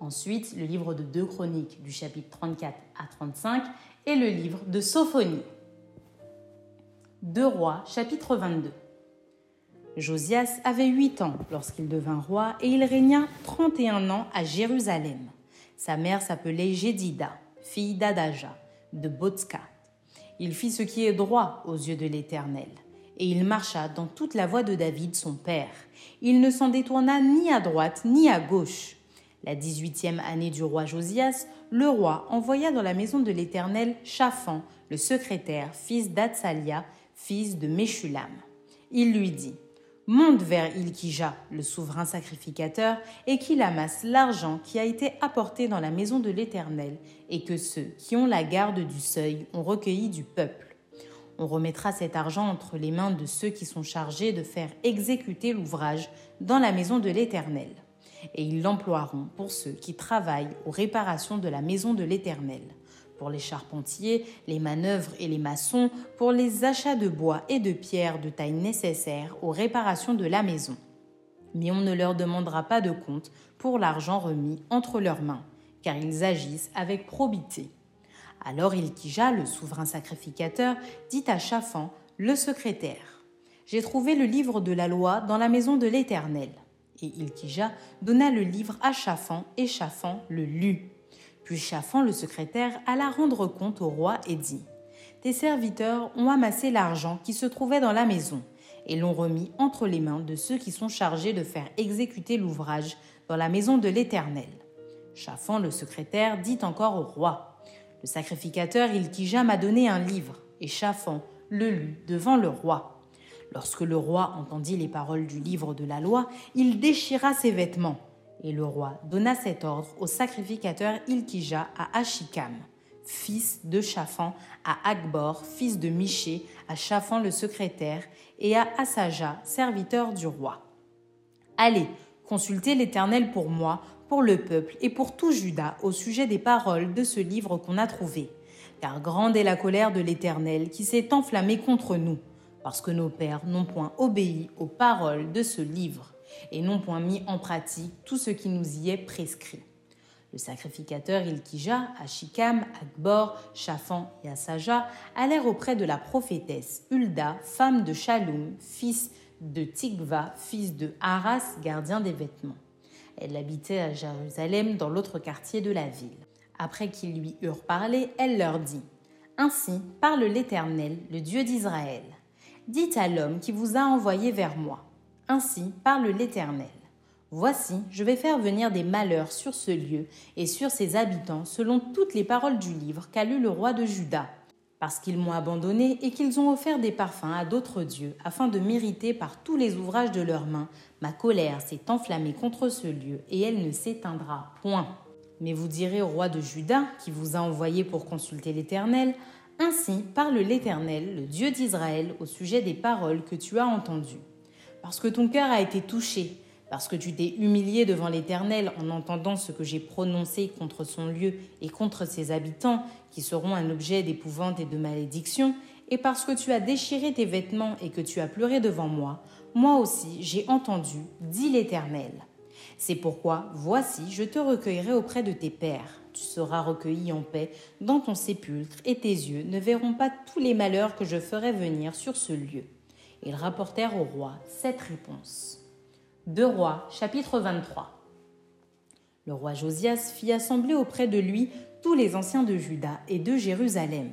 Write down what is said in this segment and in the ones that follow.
Ensuite, le livre de 2 Chroniques du chapitre 34 à 35 et le livre de Sophonie. 2 Rois, chapitre 22. Josias avait 8 ans lorsqu'il devint roi et il régna 31 ans à Jérusalem. Sa mère s'appelait Jédida, fille d'Adaja, de Botska. Il fit ce qui est droit aux yeux de l'Éternel, et il marcha dans toute la voie de David son père. Il ne s'en détourna ni à droite ni à gauche. La dix-huitième année du roi Josias, le roi envoya dans la maison de l'Éternel Chaphan, le secrétaire, fils d'Atsalia, fils de Meshulam. Il lui dit Monte vers Ilkija, le souverain sacrificateur, et qu'il amasse l'argent qui a été apporté dans la maison de l'Éternel, et que ceux qui ont la garde du seuil ont recueilli du peuple. On remettra cet argent entre les mains de ceux qui sont chargés de faire exécuter l'ouvrage dans la maison de l'Éternel et ils l'emploieront pour ceux qui travaillent aux réparations de la maison de l'Éternel, pour les charpentiers, les manœuvres et les maçons, pour les achats de bois et de pierres de taille nécessaire aux réparations de la maison. Mais on ne leur demandera pas de compte pour l'argent remis entre leurs mains, car ils agissent avec probité. Alors Ilkija, le souverain sacrificateur, dit à Chafan, le secrétaire J'ai trouvé le livre de la loi dans la maison de l'Éternel. Et Ilkija donna le livre à Chafan, et Chafan le lut. Puis Chafan, le secrétaire, alla rendre compte au roi et dit Tes serviteurs ont amassé l'argent qui se trouvait dans la maison, et l'ont remis entre les mains de ceux qui sont chargés de faire exécuter l'ouvrage dans la maison de l'Éternel. Chafan, le secrétaire, dit encore au roi Le sacrificateur Ilkija m'a donné un livre, et Chafan le lut devant le roi. Lorsque le roi entendit les paroles du livre de la loi, il déchira ses vêtements. Et le roi donna cet ordre au sacrificateur Ilkija à Achikam, fils de Chafan, à Akbor, fils de Miché, à Chafan le secrétaire, et à Asaja, serviteur du roi. Allez, consultez l'Éternel pour moi, pour le peuple et pour tout Juda au sujet des paroles de ce livre qu'on a trouvé. Car grande est la colère de l'Éternel qui s'est enflammée contre nous parce que nos pères n'ont point obéi aux paroles de ce livre et n'ont point mis en pratique tout ce qui nous y est prescrit. Le sacrificateur Ilkija, Ashikam, Akbor, Shaphan et Asaja allèrent auprès de la prophétesse Hulda, femme de Shalom, fils de Tikva, fils de Haras, gardien des vêtements. Elle habitait à Jérusalem, dans l'autre quartier de la ville. Après qu'ils lui eurent parlé, elle leur dit Ainsi parle l'Éternel, le Dieu d'Israël. Dites à l'homme qui vous a envoyé vers moi. Ainsi parle l'Éternel. Voici, je vais faire venir des malheurs sur ce lieu et sur ses habitants selon toutes les paroles du livre qu'a lu le roi de Juda, parce qu'ils m'ont abandonné et qu'ils ont offert des parfums à d'autres dieux, afin de mériter par tous les ouvrages de leurs mains. Ma colère s'est enflammée contre ce lieu et elle ne s'éteindra point. Mais vous direz au roi de Juda, qui vous a envoyé pour consulter l'Éternel, ainsi parle l'Éternel, le Dieu d'Israël, au sujet des paroles que tu as entendues. Parce que ton cœur a été touché, parce que tu t'es humilié devant l'Éternel en entendant ce que j'ai prononcé contre son lieu et contre ses habitants, qui seront un objet d'épouvante et de malédiction, et parce que tu as déchiré tes vêtements et que tu as pleuré devant moi, moi aussi j'ai entendu, dit l'Éternel. C'est pourquoi, voici, je te recueillerai auprès de tes pères. Tu seras recueilli en paix dans ton sépulcre, et tes yeux ne verront pas tous les malheurs que je ferai venir sur ce lieu. Ils rapportèrent au roi cette réponse. 2 Rois, chapitre 23. Le roi Josias fit assembler auprès de lui tous les anciens de Juda et de Jérusalem.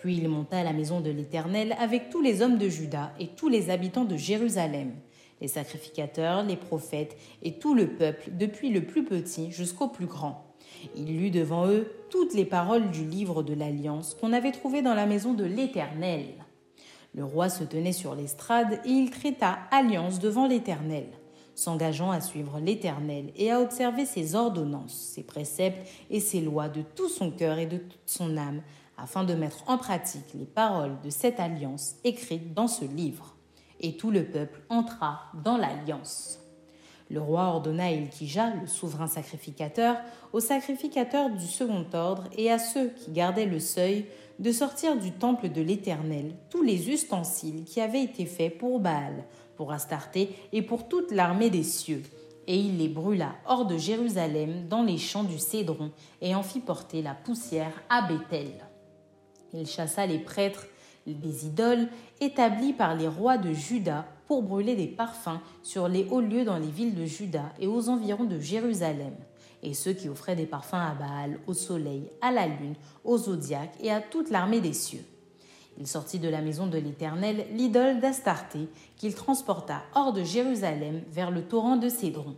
Puis il monta à la maison de l'Éternel avec tous les hommes de Juda et tous les habitants de Jérusalem, les sacrificateurs, les prophètes et tout le peuple, depuis le plus petit jusqu'au plus grand. Il lut devant eux toutes les paroles du livre de l'Alliance qu'on avait trouvé dans la maison de l'Éternel. Le roi se tenait sur l'estrade et il traita alliance devant l'Éternel, s'engageant à suivre l'Éternel et à observer ses ordonnances, ses préceptes et ses lois de tout son cœur et de toute son âme, afin de mettre en pratique les paroles de cette alliance écrites dans ce livre et tout le peuple entra dans l'alliance. Le roi ordonna à Ilkija, le souverain sacrificateur, aux sacrificateurs du second ordre et à ceux qui gardaient le seuil de sortir du temple de l'Éternel tous les ustensiles qui avaient été faits pour Baal, pour Astarté et pour toute l'armée des cieux. Et il les brûla hors de Jérusalem dans les champs du Cédron et en fit porter la poussière à Bethel. Il chassa les prêtres des idoles établies par les rois de Juda pour brûler des parfums sur les hauts lieux dans les villes de Juda et aux environs de Jérusalem, et ceux qui offraient des parfums à Baal, au soleil, à la lune, au zodiaque et à toute l'armée des cieux. Il sortit de la maison de l'Éternel l'idole d'Astarté, qu'il transporta hors de Jérusalem vers le torrent de Cédron.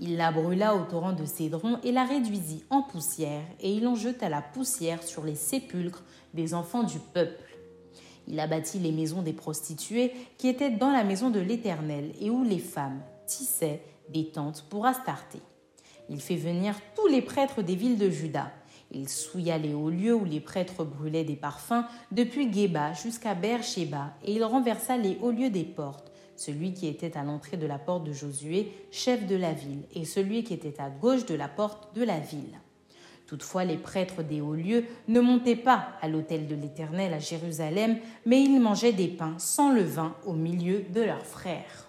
Il la brûla au torrent de Cédron et la réduisit en poussière, et il en jeta la poussière sur les sépulcres des enfants du peuple. Il abattit les maisons des prostituées qui étaient dans la maison de l'Éternel et où les femmes tissaient des tentes pour Astarté. Il fait venir tous les prêtres des villes de Juda. Il souilla les hauts lieux où les prêtres brûlaient des parfums, depuis Geba jusqu'à Beersheba, et il renversa les hauts lieux des portes, celui qui était à l'entrée de la porte de Josué, chef de la ville, et celui qui était à gauche de la porte de la ville. Toutefois, les prêtres des hauts lieux ne montaient pas à l'autel de l'Éternel à Jérusalem, mais ils mangeaient des pains sans levain au milieu de leurs frères.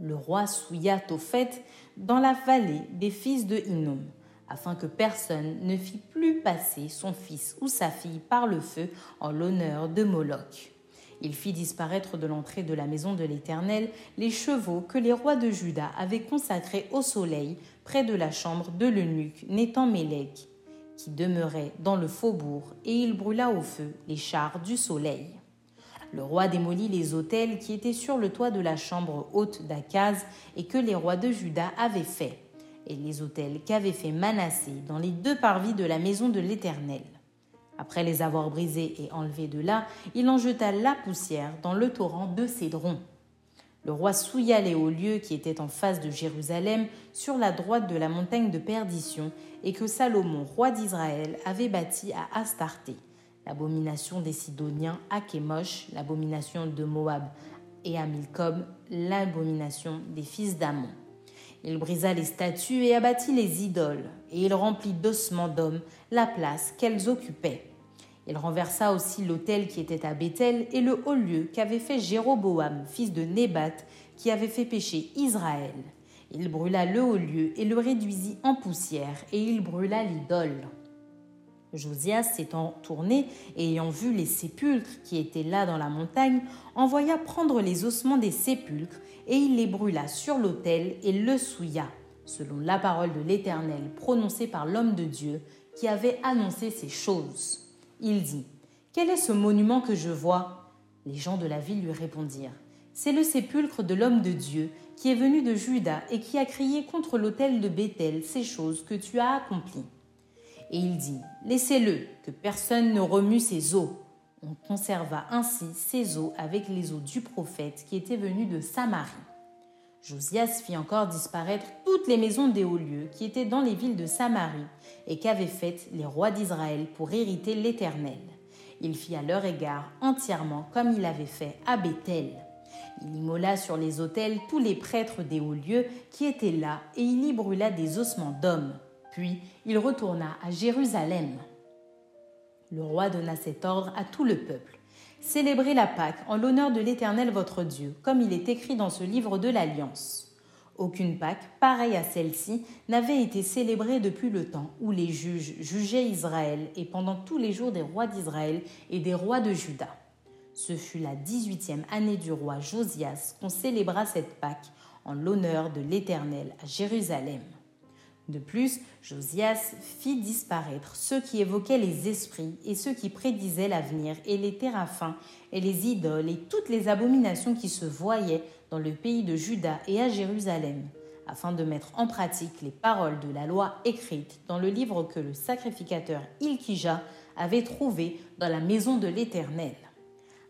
Le roi souilla fait dans la vallée des fils de Hinnom, afin que personne ne fît plus passer son fils ou sa fille par le feu en l'honneur de Moloch. Il fit disparaître de l'entrée de la maison de l'Éternel les chevaux que les rois de Juda avaient consacrés au soleil près de la chambre de l'eunuque Nétan Mélec, qui demeurait dans le faubourg, et il brûla au feu les chars du soleil. Le roi démolit les autels qui étaient sur le toit de la chambre haute d'Akaz et que les rois de Juda avaient faits, et les autels qu'avait fait Manassé dans les deux parvis de la maison de l'Éternel. Après les avoir brisés et enlevés de là, il en jeta la poussière dans le torrent de Cédron. Le roi souilla les hauts lieux qui étaient en face de Jérusalem, sur la droite de la montagne de perdition, et que Salomon, roi d'Israël, avait bâti à Astarté, l'abomination des Sidoniens à Kémosh, l'abomination de Moab, et à Milcom, l'abomination des fils d'Amon. Il brisa les statues et abattit les idoles, et il remplit d'ossements d'hommes la place qu'elles occupaient. Il renversa aussi l'autel qui était à Bethel et le haut lieu qu'avait fait Jéroboam, fils de Nébat, qui avait fait pécher Israël. Il brûla le haut lieu et le réduisit en poussière, et il brûla l'idole. Josias s'étant tourné et ayant vu les sépulcres qui étaient là dans la montagne, envoya prendre les ossements des sépulcres, et il les brûla sur l'autel et le souilla, selon la parole de l'Éternel prononcée par l'homme de Dieu qui avait annoncé ces choses. Il dit Quel est ce monument que je vois? Les gens de la ville lui répondirent C'est le sépulcre de l'homme de Dieu qui est venu de Juda et qui a crié contre l'autel de Bethel ces choses que tu as accomplies. Et il dit Laissez-le, que personne ne remue ses os. On conserva ainsi ses os avec les os du prophète qui était venu de Samarie. Josias fit encore disparaître toutes les maisons des hauts lieux qui étaient dans les villes de Samarie et qu'avaient faites les rois d'Israël pour hériter l'Éternel. Il fit à leur égard entièrement comme il avait fait à Bethel. Il immola sur les autels tous les prêtres des hauts lieux qui étaient là et il y brûla des ossements d'hommes. Puis il retourna à Jérusalem. Le roi donna cet ordre à tout le peuple. Célébrez la Pâque en l'honneur de l'Éternel votre Dieu, comme il est écrit dans ce livre de l'Alliance. Aucune Pâque, pareille à celle-ci, n'avait été célébrée depuis le temps où les juges jugeaient Israël et pendant tous les jours des rois d'Israël et des rois de Juda. Ce fut la dix-huitième année du roi Josias qu'on célébra cette Pâque en l'honneur de l'Éternel à Jérusalem. De plus, Josias fit disparaître ceux qui évoquaient les esprits et ceux qui prédisaient l'avenir et les téraphins et les idoles et toutes les abominations qui se voyaient dans le pays de Juda et à Jérusalem, afin de mettre en pratique les paroles de la loi écrites dans le livre que le sacrificateur Ilkija avait trouvé dans la maison de l'Éternel.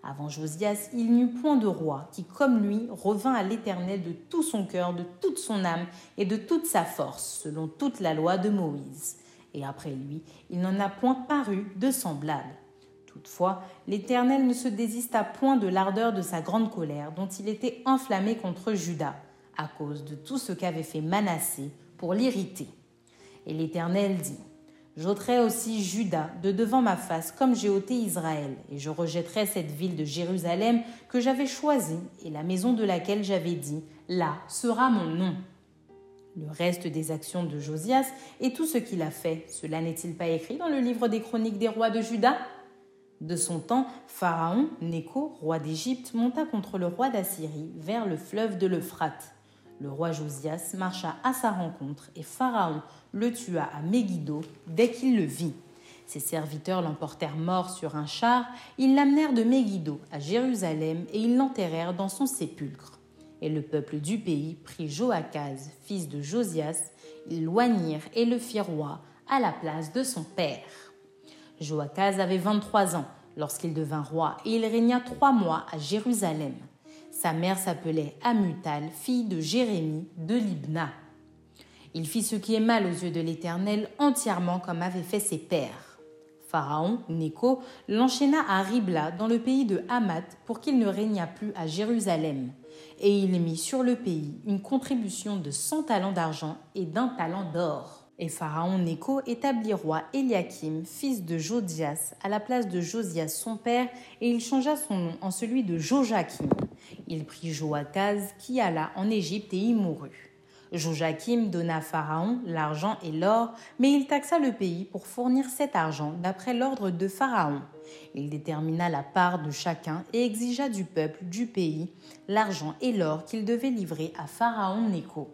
Avant Josias, il n'y eut point de roi qui, comme lui, revint à l'Éternel de tout son cœur, de toute son âme et de toute sa force, selon toute la loi de Moïse. Et après lui, il n'en a point paru de semblable. Toutefois, l'Éternel ne se désista point de l'ardeur de sa grande colère, dont il était enflammé contre Judas, à cause de tout ce qu'avait fait Manassé pour l'irriter. Et l'Éternel dit J'ôterai aussi Judas de devant ma face, comme j'ai ôté Israël, et je rejetterai cette ville de Jérusalem que j'avais choisie, et la maison de laquelle j'avais dit Là sera mon nom. Le reste des actions de Josias et tout ce qu'il a fait, cela n'est-il pas écrit dans le livre des chroniques des rois de Juda? De son temps, Pharaon, Néco, roi d'Égypte, monta contre le roi d'Assyrie vers le fleuve de l'Euphrate. Le roi Josias marcha à sa rencontre et Pharaon le tua à Megiddo dès qu'il le vit. Ses serviteurs l'emportèrent mort sur un char, ils l'amenèrent de Megiddo à Jérusalem et ils l'enterrèrent dans son sépulcre. Et le peuple du pays prit Joachaz, fils de Josias, ils loignirent et le firent roi à la place de son père. Joachaz avait vingt-trois ans lorsqu'il devint roi et il régna trois mois à Jérusalem. Sa mère s'appelait Amutal, fille de Jérémie de Libna. Il fit ce qui est mal aux yeux de l'Éternel entièrement comme avaient fait ses pères. Pharaon, Néco, l'enchaîna à Ribla dans le pays de Hamath pour qu'il ne régnât plus à Jérusalem. Et il mit sur le pays une contribution de cent talents d'argent et d'un talent d'or. Et Pharaon Néco établit roi Eliakim, fils de Jodias, à la place de Josias son père, et il changea son nom en celui de Joachim. Il prit Joachaz, qui alla en Égypte et y mourut. Joachim donna à Pharaon l'argent et l'or, mais il taxa le pays pour fournir cet argent d'après l'ordre de Pharaon. Il détermina la part de chacun et exigea du peuple du pays l'argent et l'or qu'il devait livrer à Pharaon Néco.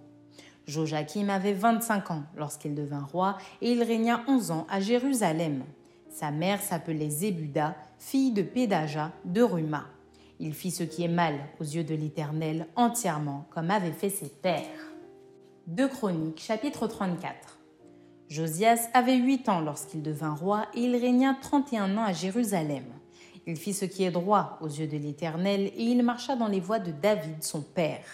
Joachim avait 25 ans lorsqu'il devint roi et il régna 11 ans à Jérusalem. Sa mère s'appelait Zébuda, fille de Pédaja de Ruma. Il fit ce qui est mal aux yeux de l'Éternel entièrement, comme avaient fait ses pères. 2 Chroniques, chapitre 34. Josias avait huit ans lorsqu'il devint roi et il régna trente et un ans à Jérusalem. Il fit ce qui est droit aux yeux de l'Éternel et il marcha dans les voies de David son père.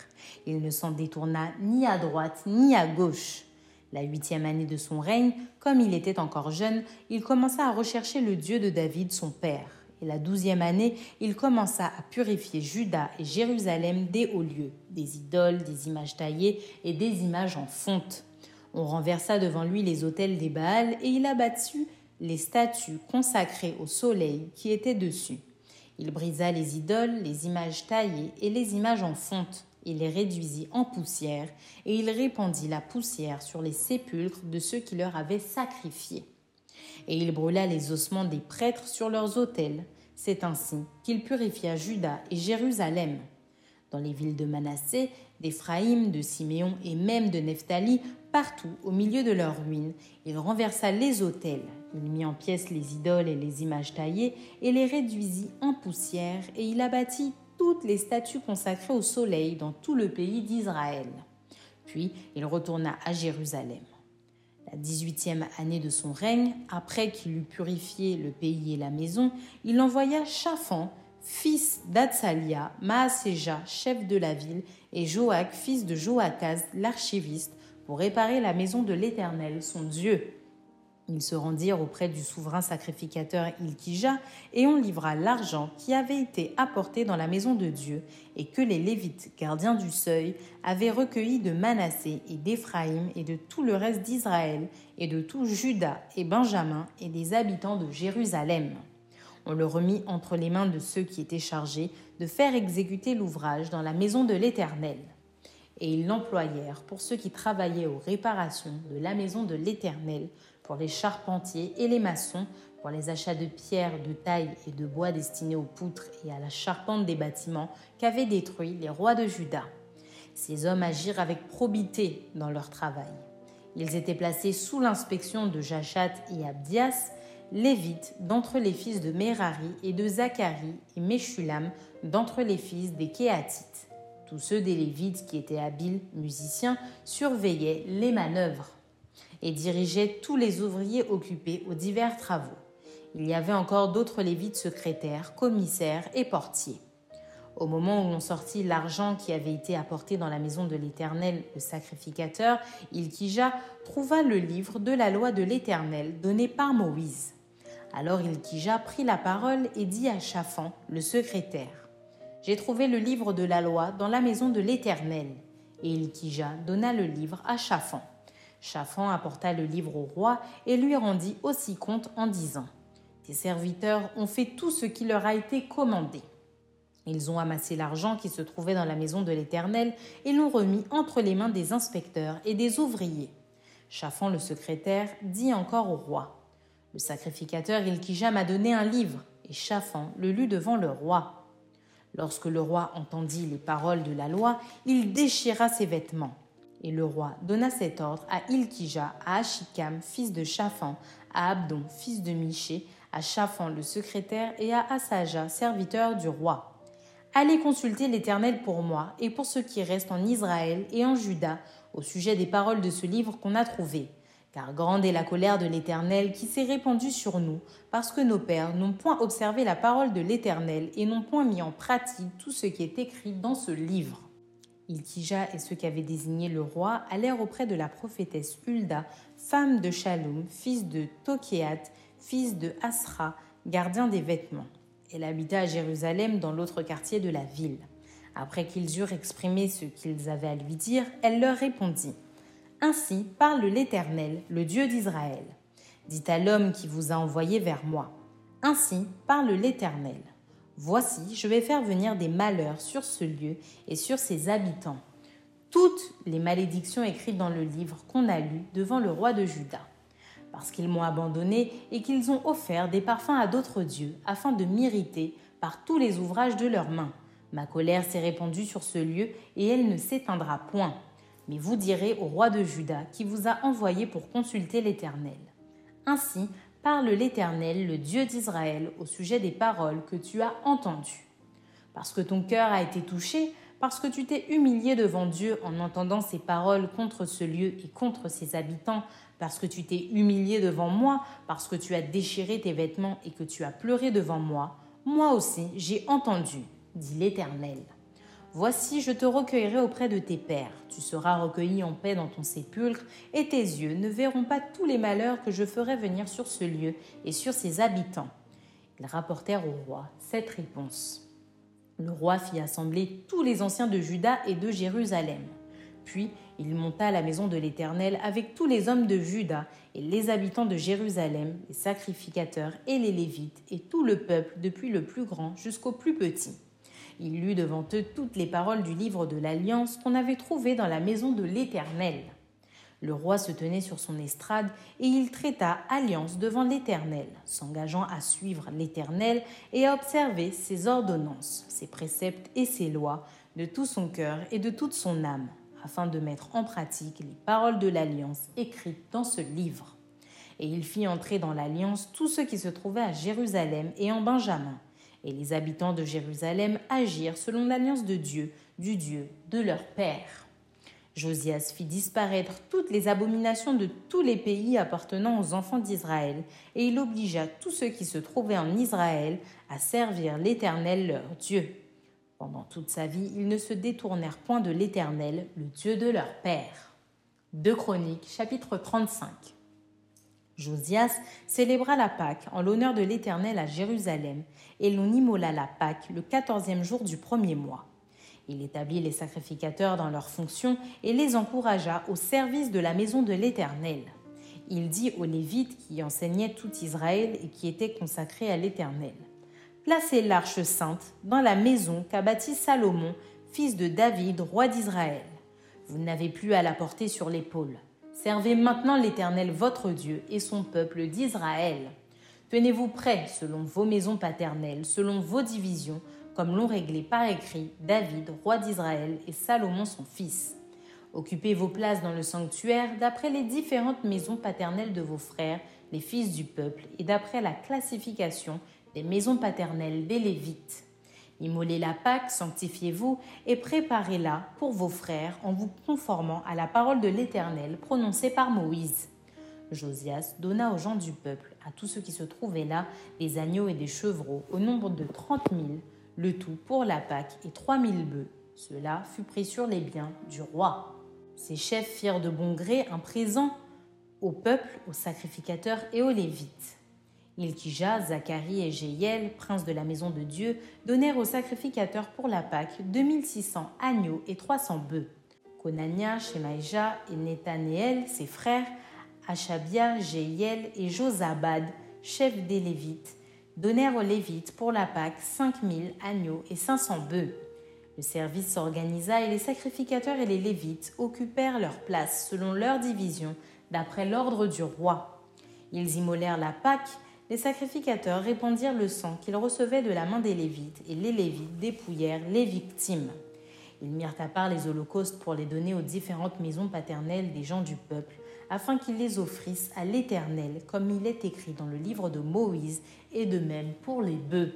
Il ne s'en détourna ni à droite ni à gauche. La huitième année de son règne, comme il était encore jeune, il commença à rechercher le Dieu de David son père. Et la douzième année, il commença à purifier Juda et Jérusalem des hauts lieux, des idoles, des images taillées et des images en fonte. On renversa devant lui les autels des Baals et il abattit les statues consacrées au soleil qui étaient dessus. Il brisa les idoles, les images taillées et les images en fonte. Il les réduisit en poussière et il répandit la poussière sur les sépulcres de ceux qui leur avaient sacrifié. Et il brûla les ossements des prêtres sur leurs autels. C'est ainsi qu'il purifia Juda et Jérusalem. Dans les villes de Manassé, d'Éphraïm, de Siméon et même de Nephtali, partout au milieu de leurs ruines, il renversa les autels, il mit en pièces les idoles et les images taillées et les réduisit en poussière et il abattit toutes les statues consacrées au soleil dans tout le pays d'Israël. Puis il retourna à Jérusalem. La dix-huitième année de son règne, après qu'il eut purifié le pays et la maison, il envoya Chafan, fils d'Atsalia, Maaséja, chef de la ville, et Joach, fils de Joachaz, l'archiviste, pour réparer la maison de l'Éternel, son Dieu. Ils se rendirent auprès du souverain sacrificateur Ilkija et on livra l'argent qui avait été apporté dans la maison de Dieu et que les Lévites, gardiens du seuil, avaient recueilli de Manassé et d'Éphraïm et de tout le reste d'Israël et de tout Juda et Benjamin et des habitants de Jérusalem. On le remit entre les mains de ceux qui étaient chargés de faire exécuter l'ouvrage dans la maison de l'Éternel. et ils l'employèrent pour ceux qui travaillaient aux réparations de la maison de l'Éternel, pour les charpentiers et les maçons, pour les achats de pierres, de taille et de bois destinés aux poutres et à la charpente des bâtiments qu'avaient détruits les rois de Juda. Ces hommes agirent avec probité dans leur travail. Ils étaient placés sous l'inspection de Jachat et Abdias, Lévites d'entre les fils de Merari et de Zacharie et Meshulam d'entre les fils des Kéatites. Tous ceux des Lévites qui étaient habiles, musiciens, surveillaient les manœuvres et dirigeaient tous les ouvriers occupés aux divers travaux. Il y avait encore d'autres Lévites secrétaires, commissaires et portiers. Au moment où l'on sortit l'argent qui avait été apporté dans la maison de l'Éternel, le sacrificateur, Ilkija trouva le livre de la loi de l'Éternel donné par Moïse. Alors Ilkija prit la parole et dit à Chafan, le secrétaire, J'ai trouvé le livre de la loi dans la maison de l'Éternel. Et Ilkija donna le livre à Chafan. Chafan apporta le livre au roi et lui rendit aussi compte en disant, Tes serviteurs ont fait tout ce qui leur a été commandé. Ils ont amassé l'argent qui se trouvait dans la maison de l'Éternel et l'ont remis entre les mains des inspecteurs et des ouvriers. Chafan le secrétaire dit encore au roi Le sacrificateur Ilkija m'a donné un livre, et Chafan le lut devant le roi. Lorsque le roi entendit les paroles de la loi, il déchira ses vêtements. Et le roi donna cet ordre à Ilkija, à Achikam, fils de Chafan, à Abdon, fils de Miché, à Chafan le secrétaire et à Asaja, serviteur du roi. Allez consulter l'Éternel pour moi et pour ceux qui restent en Israël et en Juda au sujet des paroles de ce livre qu'on a trouvé. Car grande est la colère de l'Éternel qui s'est répandue sur nous, parce que nos pères n'ont point observé la parole de l'Éternel et n'ont point mis en pratique tout ce qui est écrit dans ce livre. Ilkija et ceux qui avaient désigné le roi allèrent auprès de la prophétesse Hulda, femme de Shalom, fils de Tokéat, fils de Asra, gardien des vêtements. Elle habita à Jérusalem dans l'autre quartier de la ville. Après qu'ils eurent exprimé ce qu'ils avaient à lui dire, elle leur répondit Ainsi parle l'Éternel, le Dieu d'Israël. Dites à l'homme qui vous a envoyé vers moi Ainsi parle l'Éternel. Voici, je vais faire venir des malheurs sur ce lieu et sur ses habitants. Toutes les malédictions écrites dans le livre qu'on a lu devant le roi de Juda parce qu'ils m'ont abandonné et qu'ils ont offert des parfums à d'autres dieux, afin de m'irriter par tous les ouvrages de leurs mains. Ma colère s'est répandue sur ce lieu, et elle ne s'éteindra point. Mais vous direz au roi de Juda, qui vous a envoyé pour consulter l'Éternel. Ainsi parle l'Éternel, le Dieu d'Israël, au sujet des paroles que tu as entendues. Parce que ton cœur a été touché, parce que tu t'es humilié devant Dieu en entendant ces paroles contre ce lieu et contre ses habitants, parce que tu t'es humilié devant moi, parce que tu as déchiré tes vêtements et que tu as pleuré devant moi, moi aussi j'ai entendu, dit l'Éternel. Voici, je te recueillerai auprès de tes pères, tu seras recueilli en paix dans ton sépulcre, et tes yeux ne verront pas tous les malheurs que je ferai venir sur ce lieu et sur ses habitants. Ils rapportèrent au roi cette réponse. Le roi fit assembler tous les anciens de Juda et de Jérusalem. Puis il monta à la maison de l'Éternel avec tous les hommes de Juda et les habitants de Jérusalem, les sacrificateurs et les Lévites, et tout le peuple, depuis le plus grand jusqu'au plus petit. Il lut devant eux toutes les paroles du livre de l'Alliance qu'on avait trouvé dans la maison de l'Éternel. Le roi se tenait sur son estrade et il traita alliance devant l'Éternel, s'engageant à suivre l'Éternel et à observer ses ordonnances, ses préceptes et ses lois de tout son cœur et de toute son âme, afin de mettre en pratique les paroles de l'alliance écrites dans ce livre. Et il fit entrer dans l'alliance tous ceux qui se trouvaient à Jérusalem et en Benjamin. Et les habitants de Jérusalem agirent selon l'alliance de Dieu, du Dieu de leur père. Josias fit disparaître toutes les abominations de tous les pays appartenant aux enfants d'Israël, et il obligea tous ceux qui se trouvaient en Israël à servir l'Éternel leur Dieu. Pendant toute sa vie, ils ne se détournèrent point de l'Éternel, le Dieu de leur père. 2 Chroniques, chapitre 35. Josias célébra la Pâque en l'honneur de l'Éternel à Jérusalem, et l'on immola la Pâque le quatorzième jour du premier mois. Il établit les sacrificateurs dans leurs fonctions et les encouragea au service de la maison de l'Éternel. Il dit aux Lévites qui enseignaient tout Israël et qui étaient consacrés à l'Éternel placez l'arche sainte dans la maison qu'a bâtie Salomon, fils de David, roi d'Israël. Vous n'avez plus à la porter sur l'épaule. Servez maintenant l'Éternel votre Dieu et son peuple d'Israël. Tenez-vous prêts selon vos maisons paternelles, selon vos divisions, comme l'ont réglé par écrit David, roi d'Israël, et Salomon son fils. Occupez vos places dans le sanctuaire d'après les différentes maisons paternelles de vos frères, les fils du peuple, et d'après la classification des maisons paternelles des Lévites. Immolez la Pâque, sanctifiez-vous et préparez-la pour vos frères en vous conformant à la parole de l'Éternel prononcée par Moïse. Josias donna aux gens du peuple, à tous ceux qui se trouvaient là, des agneaux et des chevreaux, au nombre de trente mille, le tout pour la Pâque, et trois mille bœufs. Cela fut pris sur les biens du roi. Ses chefs firent de bon gré un présent au peuple, aux sacrificateurs et aux Lévites. Ilkija, Zacharie et Jéiel, princes de la maison de Dieu, donnèrent aux sacrificateurs pour la Pâque 2600 agneaux et 300 bœufs. Konania, Shemaïja et Nethanéel, ses frères, Achabia, Jéiel et Josabad, chefs des Lévites, donnèrent aux Lévites pour la Pâque 5000 agneaux et 500 bœufs. Le service s'organisa et les sacrificateurs et les Lévites occupèrent leur place selon leur division, d'après l'ordre du roi. Ils immolèrent la Pâque les sacrificateurs répandirent le sang qu'ils recevaient de la main des Lévites, et les Lévites dépouillèrent les victimes. Ils mirent à part les holocaustes pour les donner aux différentes maisons paternelles des gens du peuple, afin qu'ils les offrissent à l'Éternel, comme il est écrit dans le livre de Moïse, et de même pour les bœufs.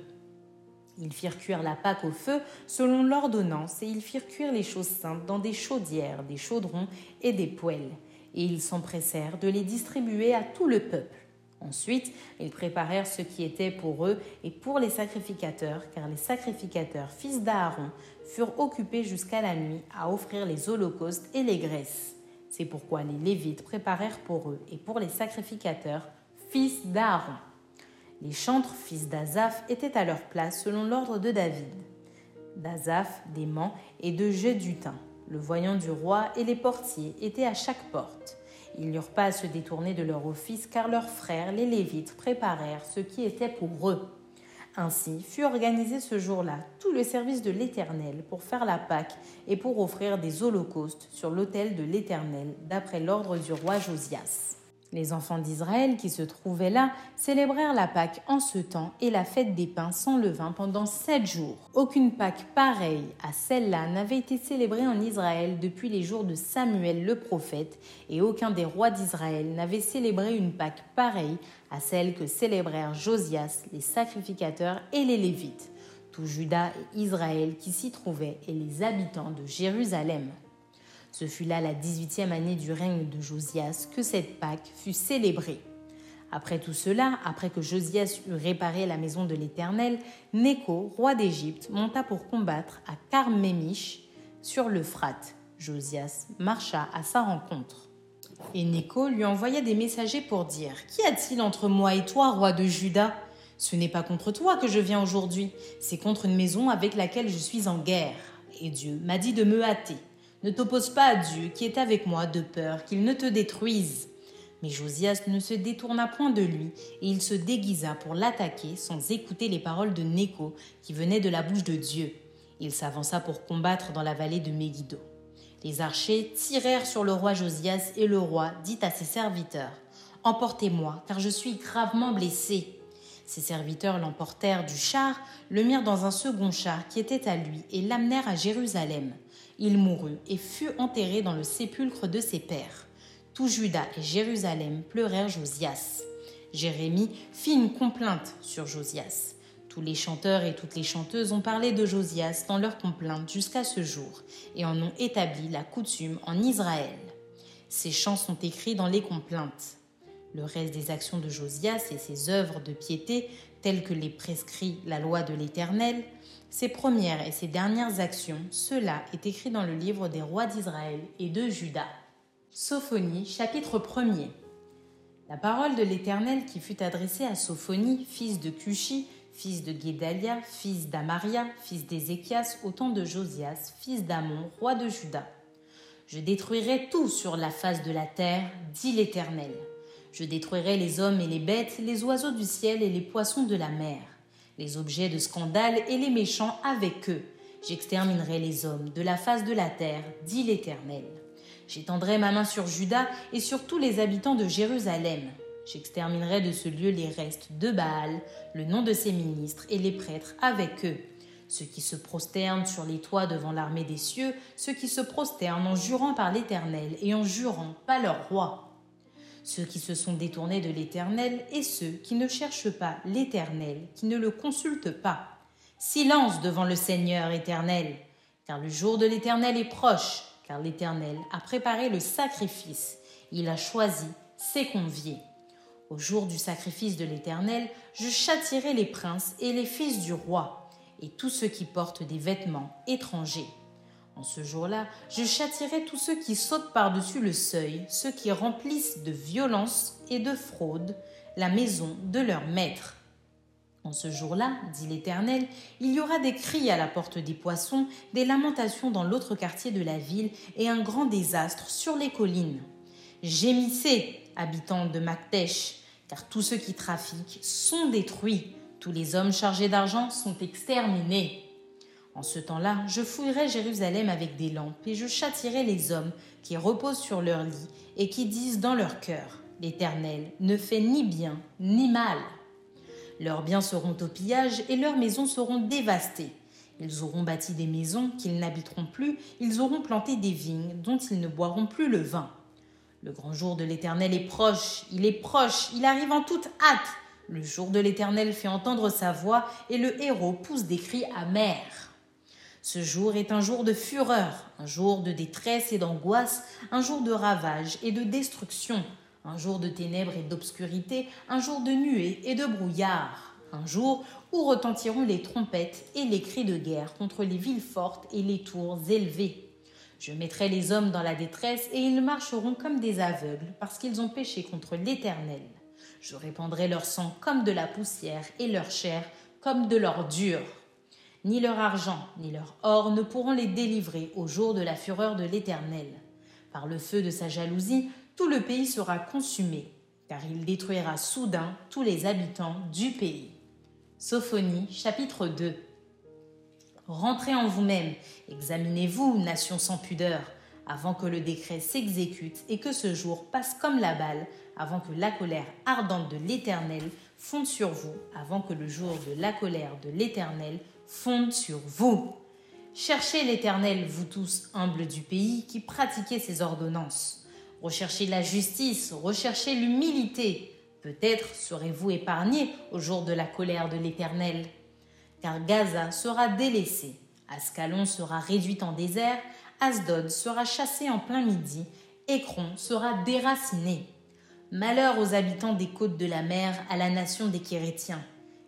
Ils firent cuire la Pâque au feu selon l'ordonnance, et ils firent cuire les choses saintes dans des chaudières, des chaudrons et des poêles, et ils s'empressèrent de les distribuer à tout le peuple. Ensuite, ils préparèrent ce qui était pour eux et pour les sacrificateurs, car les sacrificateurs, fils d'Aaron, furent occupés jusqu'à la nuit à offrir les holocaustes et les graisses. C'est pourquoi les Lévites préparèrent pour eux et pour les sacrificateurs, fils d'Aaron. Les chantres, fils d'Azaph, étaient à leur place selon l'ordre de David. D'Azaph, d'Aimant et de Jedutin. Le voyant du roi et les portiers étaient à chaque porte. Ils n'eurent pas à se détourner de leur office car leurs frères, les Lévites, préparèrent ce qui était pour eux. Ainsi fut organisé ce jour-là tout le service de l'Éternel pour faire la Pâque et pour offrir des holocaustes sur l'autel de l'Éternel d'après l'ordre du roi Josias. Les enfants d'Israël qui se trouvaient là célébrèrent la Pâque en ce temps et la fête des pains sans levain pendant sept jours. Aucune Pâque pareille à celle-là n'avait été célébrée en Israël depuis les jours de Samuel le prophète, et aucun des rois d'Israël n'avait célébré une Pâque pareille à celle que célébrèrent Josias, les sacrificateurs et les Lévites, tout Juda et Israël qui s'y trouvaient et les habitants de Jérusalem. Ce fut là la dix-huitième année du règne de Josias que cette Pâque fut célébrée. Après tout cela, après que Josias eut réparé la maison de l'Éternel, Néco, roi d'Égypte, monta pour combattre à Carmémich sur l'Euphrate. Josias marcha à sa rencontre. Et Néco lui envoya des messagers pour dire Qu'y a-t-il entre moi et toi, roi de Juda? Ce n'est pas contre toi que je viens aujourd'hui, c'est contre une maison avec laquelle je suis en guerre. Et Dieu m'a dit de me hâter. Ne t'oppose pas à Dieu qui est avec moi de peur qu'il ne te détruise. Mais Josias ne se détourna point de lui, et il se déguisa pour l'attaquer sans écouter les paroles de Néco qui venaient de la bouche de Dieu. Il s'avança pour combattre dans la vallée de Megiddo. Les archers tirèrent sur le roi Josias, et le roi dit à ses serviteurs Emportez-moi, car je suis gravement blessé. Ses serviteurs l'emportèrent du char, le mirent dans un second char qui était à lui, et l'amenèrent à Jérusalem. Il mourut et fut enterré dans le sépulcre de ses pères. Tout Juda et Jérusalem pleurèrent Josias. Jérémie fit une complainte sur Josias. Tous les chanteurs et toutes les chanteuses ont parlé de Josias dans leurs complaintes jusqu'à ce jour et en ont établi la coutume en Israël. Ces chants sont écrits dans les complaintes. Le reste des actions de Josias et ses œuvres de piété, telles que les prescrit la loi de l'Éternel, ses premières et ses dernières actions, cela est écrit dans le livre des rois d'Israël et de Juda. Sophonie, chapitre 1er. La parole de l'Éternel qui fut adressée à Sophonie, fils de Cushi, fils de Guédalia, fils d'Amaria, fils d'Ézéchias, au temps de Josias, fils d'Amon, roi de Juda. Je détruirai tout sur la face de la terre, dit l'Éternel. Je détruirai les hommes et les bêtes, les oiseaux du ciel et les poissons de la mer les objets de scandale et les méchants avec eux. J'exterminerai les hommes de la face de la terre, dit l'Éternel. J'étendrai ma main sur Juda et sur tous les habitants de Jérusalem. J'exterminerai de ce lieu les restes de Baal, le nom de ses ministres et les prêtres avec eux. Ceux qui se prosternent sur les toits devant l'armée des cieux, ceux qui se prosternent en jurant par l'Éternel et en jurant pas leur roi. Ceux qui se sont détournés de l'Éternel et ceux qui ne cherchent pas l'Éternel, qui ne le consultent pas. Silence devant le Seigneur éternel, car le jour de l'Éternel est proche, car l'Éternel a préparé le sacrifice, il a choisi ses conviés. Au jour du sacrifice de l'Éternel, je châtirai les princes et les fils du roi, et tous ceux qui portent des vêtements étrangers. En ce jour-là, je châtirai tous ceux qui sautent par-dessus le seuil, ceux qui remplissent de violence et de fraude la maison de leur maître. En ce jour-là, dit l'Éternel, il y aura des cris à la porte des poissons, des lamentations dans l'autre quartier de la ville et un grand désastre sur les collines. Gémissez, habitants de Maktesh, car tous ceux qui trafiquent sont détruits, tous les hommes chargés d'argent sont exterminés. En ce temps-là, je fouillerai Jérusalem avec des lampes et je châtirai les hommes qui reposent sur leur lit et qui disent dans leur cœur L'Éternel ne fait ni bien ni mal. Leurs biens seront au pillage et leurs maisons seront dévastées. Ils auront bâti des maisons qu'ils n'habiteront plus, ils auront planté des vignes dont ils ne boiront plus le vin. Le grand jour de l'Éternel est proche, il est proche, il arrive en toute hâte. Le jour de l'Éternel fait entendre sa voix et le héros pousse des cris amers. Ce jour est un jour de fureur, un jour de détresse et d'angoisse, un jour de ravage et de destruction, un jour de ténèbres et d'obscurité, un jour de nuées et de brouillard, un jour où retentiront les trompettes et les cris de guerre contre les villes fortes et les tours élevées. Je mettrai les hommes dans la détresse et ils marcheront comme des aveugles parce qu'ils ont péché contre l'Éternel. Je répandrai leur sang comme de la poussière et leur chair comme de l'ordure. Ni leur argent ni leur or ne pourront les délivrer au jour de la fureur de l'Éternel. Par le feu de sa jalousie, tout le pays sera consumé, car il détruira soudain tous les habitants du pays. Sophonie chapitre 2 Rentrez en vous-même, examinez-vous, nation sans pudeur, avant que le décret s'exécute et que ce jour passe comme la balle, avant que la colère ardente de l'Éternel fonde sur vous, avant que le jour de la colère de l'Éternel fonde sur vous. Cherchez l'Éternel, vous tous humbles du pays, qui pratiquez ses ordonnances. Recherchez la justice, recherchez l'humilité. Peut-être serez-vous épargnés au jour de la colère de l'Éternel. Car Gaza sera délaissée, Ascalon sera réduite en désert, Asdod sera chassé en plein midi, Écron sera déraciné. Malheur aux habitants des côtes de la mer, à la nation des Kérétiens.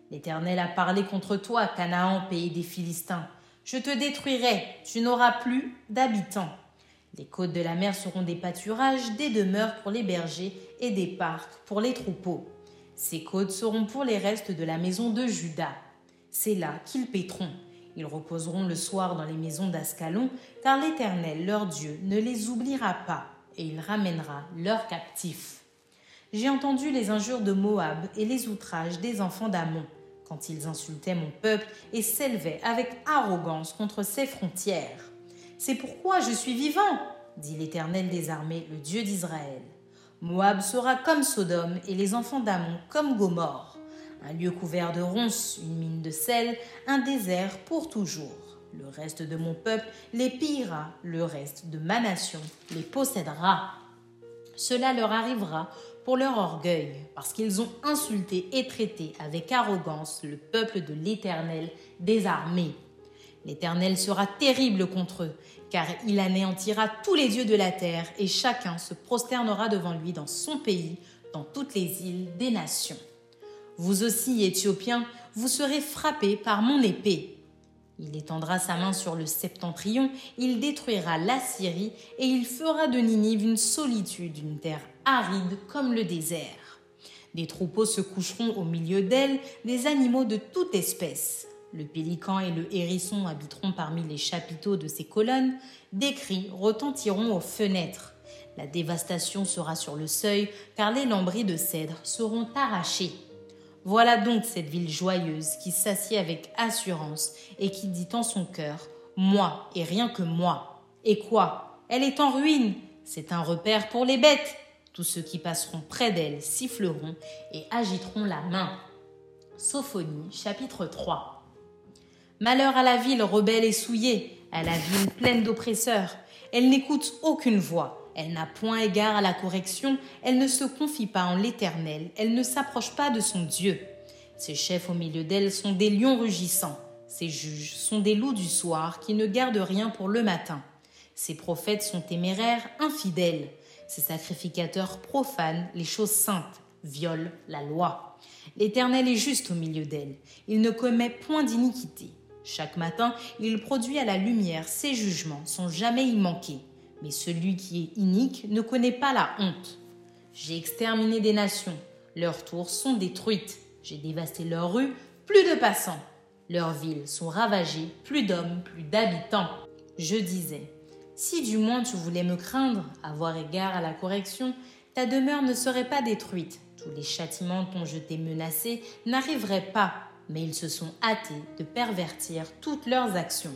L'Éternel a parlé contre toi, Canaan, pays des Philistins. Je te détruirai, tu n'auras plus d'habitants. Les côtes de la mer seront des pâturages, des demeures pour les bergers et des parcs pour les troupeaux. Ces côtes seront pour les restes de la maison de Judas. C'est là qu'ils paîtront. Ils reposeront le soir dans les maisons d'Ascalon, car l'Éternel, leur Dieu, ne les oubliera pas, et il ramènera leurs captifs. J'ai entendu les injures de Moab et les outrages des enfants d'Amon, quand ils insultaient mon peuple et s'élevaient avec arrogance contre ses frontières. C'est pourquoi je suis vivant, dit l'Éternel des armées, le Dieu d'Israël. Moab sera comme Sodome et les enfants d'Amon comme Gomorre. Un lieu couvert de ronces, une mine de sel, un désert pour toujours. Le reste de mon peuple les pillera, le reste de ma nation les possédera. Cela leur arrivera pour leur orgueil, parce qu'ils ont insulté et traité avec arrogance le peuple de l'Éternel des armées. L'Éternel sera terrible contre eux, car il anéantira tous les dieux de la terre, et chacun se prosternera devant lui dans son pays, dans toutes les îles des nations. Vous aussi, Éthiopiens, vous serez frappés par mon épée. Il étendra sa main sur le septentrion, il détruira la Syrie, et il fera de Ninive une solitude, une terre aride comme le désert. Des troupeaux se coucheront au milieu d'elle, des animaux de toute espèce. Le pélican et le hérisson habiteront parmi les chapiteaux de ces colonnes, des cris retentiront aux fenêtres. La dévastation sera sur le seuil, car les lambris de cèdre seront arrachés. Voilà donc cette ville joyeuse qui s'assied avec assurance et qui dit en son cœur Moi et rien que moi. Et quoi? Elle est en ruine, C'est un repère pour les bêtes. Tous ceux qui passeront près d'elle siffleront et agiteront la main. Sophonie, chapitre 3. Malheur à la ville rebelle et souillée, à la ville pleine d'oppresseurs. Elle n'écoute aucune voix, elle n'a point égard à la correction, elle ne se confie pas en l'Éternel, elle ne s'approche pas de son Dieu. Ses chefs au milieu d'elle sont des lions rugissants, ses juges sont des loups du soir qui ne gardent rien pour le matin. Ses prophètes sont téméraires, infidèles. Ses sacrificateurs profanent les choses saintes, violent la loi. L'Éternel est juste au milieu d'elle. Il ne commet point d'iniquité. Chaque matin, il produit à la lumière ses jugements sans jamais y manquer. Mais celui qui est inique ne connaît pas la honte. J'ai exterminé des nations. Leurs tours sont détruites. J'ai dévasté leurs rues. Plus de passants. Leurs villes sont ravagées. Plus d'hommes, plus d'habitants. Je disais, si du moins tu voulais me craindre, avoir égard à la correction, ta demeure ne serait pas détruite. Tous les châtiments dont je t'ai menacé n'arriveraient pas, mais ils se sont hâtés de pervertir toutes leurs actions.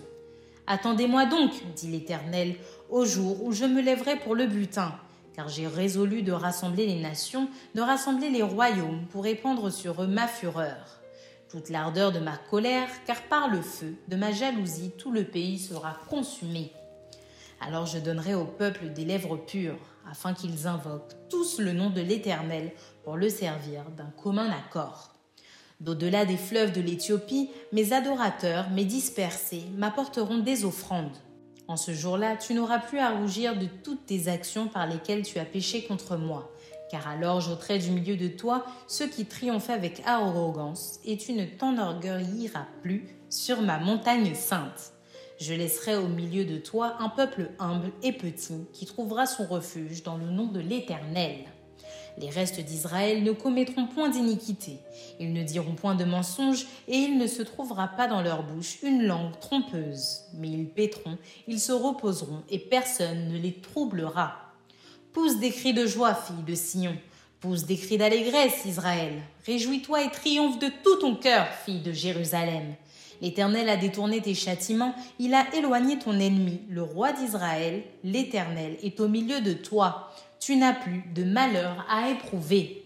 Attendez-moi donc, dit l'Éternel, au jour où je me lèverai pour le butin, car j'ai résolu de rassembler les nations, de rassembler les royaumes pour répandre sur eux ma fureur. Toute l'ardeur de ma colère, car par le feu de ma jalousie tout le pays sera consumé. Alors je donnerai au peuple des lèvres pures, afin qu'ils invoquent tous le nom de l'Éternel pour le servir d'un commun accord. D'au-delà des fleuves de l'Éthiopie, mes adorateurs, mes dispersés, m'apporteront des offrandes. En ce jour-là, tu n'auras plus à rougir de toutes tes actions par lesquelles tu as péché contre moi, car alors j'ôterai du milieu de toi ceux qui triomphent avec arrogance, et tu ne t'enorgueilliras plus sur ma montagne sainte. Je laisserai au milieu de toi un peuple humble et petit qui trouvera son refuge dans le nom de l'Éternel. Les restes d'Israël ne commettront point d'iniquité, ils ne diront point de mensonge, et il ne se trouvera pas dans leur bouche une langue trompeuse. Mais ils paîtront, ils se reposeront, et personne ne les troublera. Pousse des cris de joie, fille de Sion. Pousse des cris d'allégresse, Israël. Réjouis-toi et triomphe de tout ton cœur, fille de Jérusalem. L'Éternel a détourné tes châtiments, il a éloigné ton ennemi, le roi d'Israël. L'Éternel est au milieu de toi tu n'as plus de malheur à éprouver.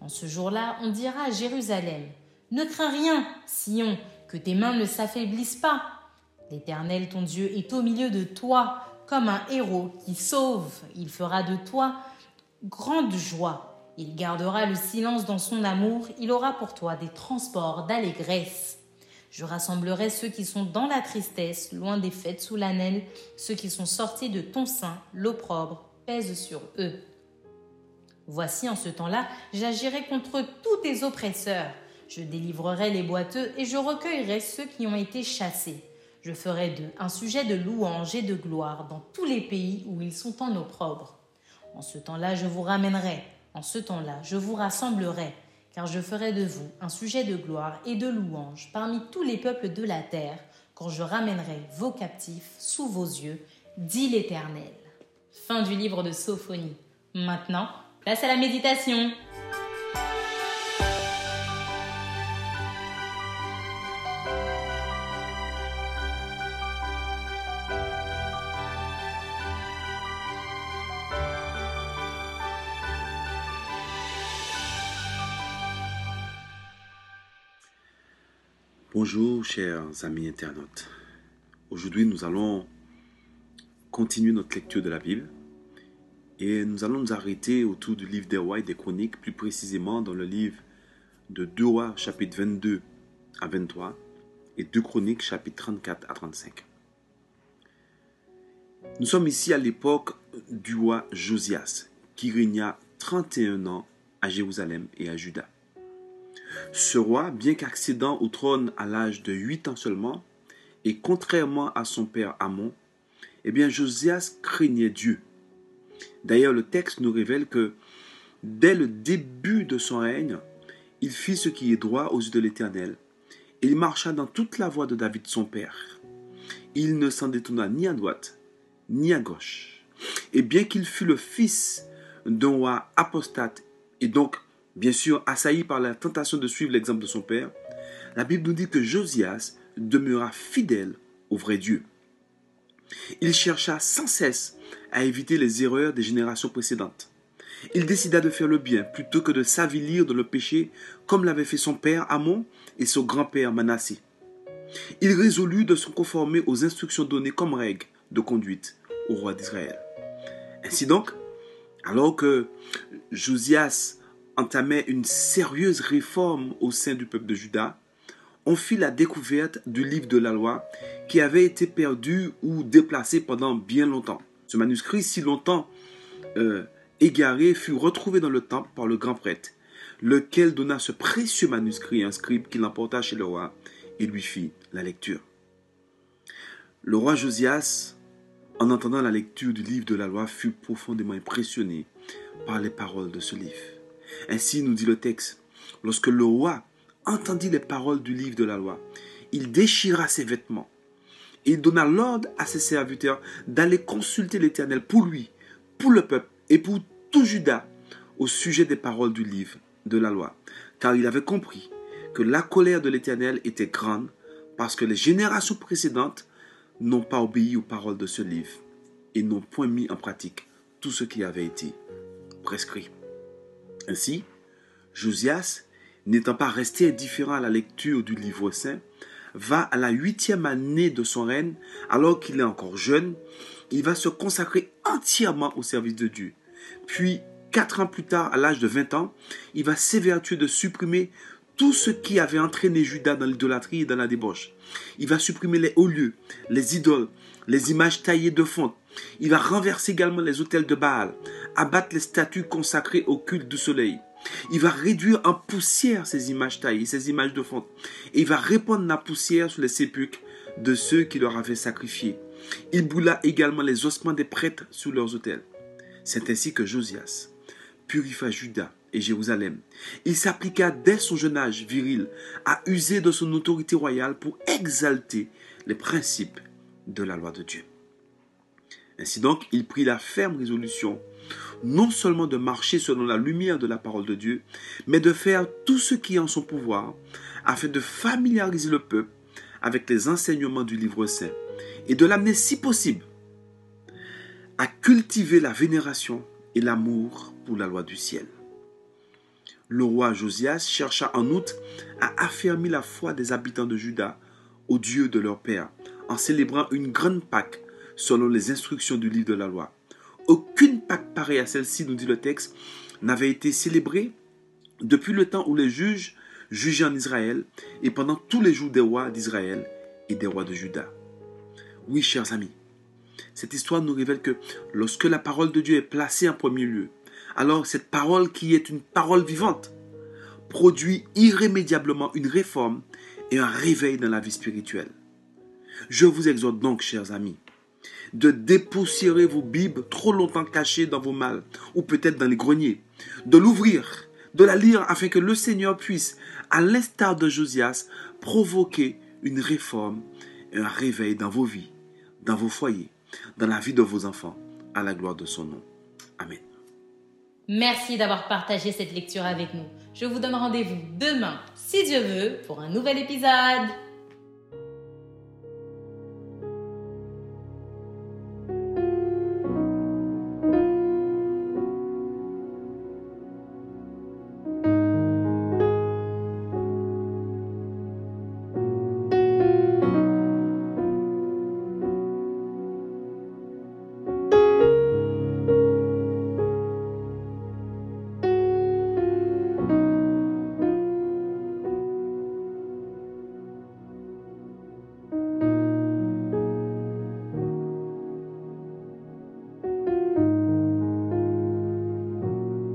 En ce jour-là, on dira à Jérusalem, Ne crains rien, Sion, que tes mains ne s'affaiblissent pas. L'Éternel, ton Dieu, est au milieu de toi, comme un héros qui sauve. Il fera de toi grande joie. Il gardera le silence dans son amour, il aura pour toi des transports d'allégresse. Je rassemblerai ceux qui sont dans la tristesse, loin des fêtes sous ceux qui sont sortis de ton sein, l'opprobre, pèse sur eux. Voici en ce temps-là, j'agirai contre tous tes oppresseurs. Je délivrerai les boiteux et je recueillerai ceux qui ont été chassés. Je ferai d'eux un sujet de louange et de gloire dans tous les pays où ils sont en opprobre. En ce temps-là, je vous ramènerai. En ce temps-là, je vous rassemblerai, car je ferai de vous un sujet de gloire et de louange parmi tous les peuples de la terre, quand je ramènerai vos captifs sous vos yeux, dit l'Éternel. Fin du livre de Sophonie. Maintenant, place à la méditation. Bonjour chers amis internautes. Aujourd'hui nous allons continuer notre lecture de la Bible. Et nous allons nous arrêter autour du livre des rois et des chroniques, plus précisément dans le livre de 2 rois chapitre 22 à 23 et 2 chroniques chapitre 34 à 35. Nous sommes ici à l'époque du roi Josias, qui régna 31 ans à Jérusalem et à Juda. Ce roi, bien qu'accédant au trône à l'âge de 8 ans seulement, et contrairement à son père Amon, eh bien Josias craignait Dieu. D'ailleurs, le texte nous révèle que dès le début de son règne, il fit ce qui est droit aux yeux de l'Éternel. Il marcha dans toute la voie de David son père. Il ne s'en détourna ni à droite, ni à gauche. Et bien qu'il fût le fils d'un roi apostate, et donc, bien sûr, assailli par la tentation de suivre l'exemple de son père, la Bible nous dit que Josias demeura fidèle au vrai Dieu. Il chercha sans cesse à éviter les erreurs des générations précédentes. Il décida de faire le bien plutôt que de s'avilir dans le péché comme l'avaient fait son père Amon et son grand-père Manassé. Il résolut de se conformer aux instructions données comme règle de conduite au roi d'Israël. Ainsi donc, alors que Josias entamait une sérieuse réforme au sein du peuple de Juda, on fit la découverte du livre de la loi qui avait été perdu ou déplacé pendant bien longtemps. Ce manuscrit, si longtemps euh, égaré, fut retrouvé dans le temple par le grand prêtre, lequel donna ce précieux manuscrit à un scribe qui l'emporta chez le roi et lui fit la lecture. Le roi Josias, en entendant la lecture du livre de la loi, fut profondément impressionné par les paroles de ce livre. Ainsi nous dit le texte, lorsque le roi entendit les paroles du livre de la loi, il déchira ses vêtements. Et il donna l'ordre à ses serviteurs d'aller consulter l'Éternel pour lui, pour le peuple et pour tout Judas au sujet des paroles du livre de la loi, car il avait compris que la colère de l'Éternel était grande parce que les générations précédentes n'ont pas obéi aux paroles de ce livre et n'ont point mis en pratique tout ce qui avait été prescrit. Ainsi, Josias, n'étant pas resté indifférent à la lecture du livre saint, va à la huitième année de son règne, alors qu'il est encore jeune, il va se consacrer entièrement au service de Dieu. Puis, quatre ans plus tard, à l'âge de 20 ans, il va s'évertuer de supprimer tout ce qui avait entraîné Judas dans l'idolâtrie et dans la débauche. Il va supprimer les hauts lieux, les idoles, les images taillées de fonte. Il va renverser également les autels de Baal, abattre les statues consacrées au culte du soleil. Il va réduire en poussière ces images taillées, ces images de fonte. Et il va répandre la poussière sur les sépulcres de ceux qui leur avaient sacrifié. Il boula également les ossements des prêtres sous leurs autels. C'est ainsi que Josias purifia Juda et Jérusalem. Il s'appliqua dès son jeune âge viril à user de son autorité royale pour exalter les principes de la loi de Dieu. Ainsi donc, il prit la ferme résolution non seulement de marcher selon la lumière de la parole de Dieu, mais de faire tout ce qui est en son pouvoir afin de familiariser le peuple avec les enseignements du livre saint et de l'amener si possible à cultiver la vénération et l'amour pour la loi du ciel. Le roi Josias chercha en outre à affermir la foi des habitants de Juda au Dieu de leur père en célébrant une grande Pâque selon les instructions du livre de la loi. Aucune Pâque pareille à celle-ci, nous dit le texte, n'avait été célébrée depuis le temps où les juges jugeaient en Israël et pendant tous les jours des rois d'Israël et des rois de Juda. Oui, chers amis, cette histoire nous révèle que lorsque la parole de Dieu est placée en premier lieu, alors cette parole qui est une parole vivante produit irrémédiablement une réforme et un réveil dans la vie spirituelle. Je vous exhorte donc, chers amis, de dépoussiérer vos Bibles trop longtemps cachées dans vos malles ou peut-être dans les greniers, de l'ouvrir, de la lire afin que le Seigneur puisse, à l'instar de Josias, provoquer une réforme et un réveil dans vos vies, dans vos foyers, dans la vie de vos enfants, à la gloire de son nom. Amen. Merci d'avoir partagé cette lecture avec nous. Je vous donne rendez-vous demain, si Dieu veut, pour un nouvel épisode.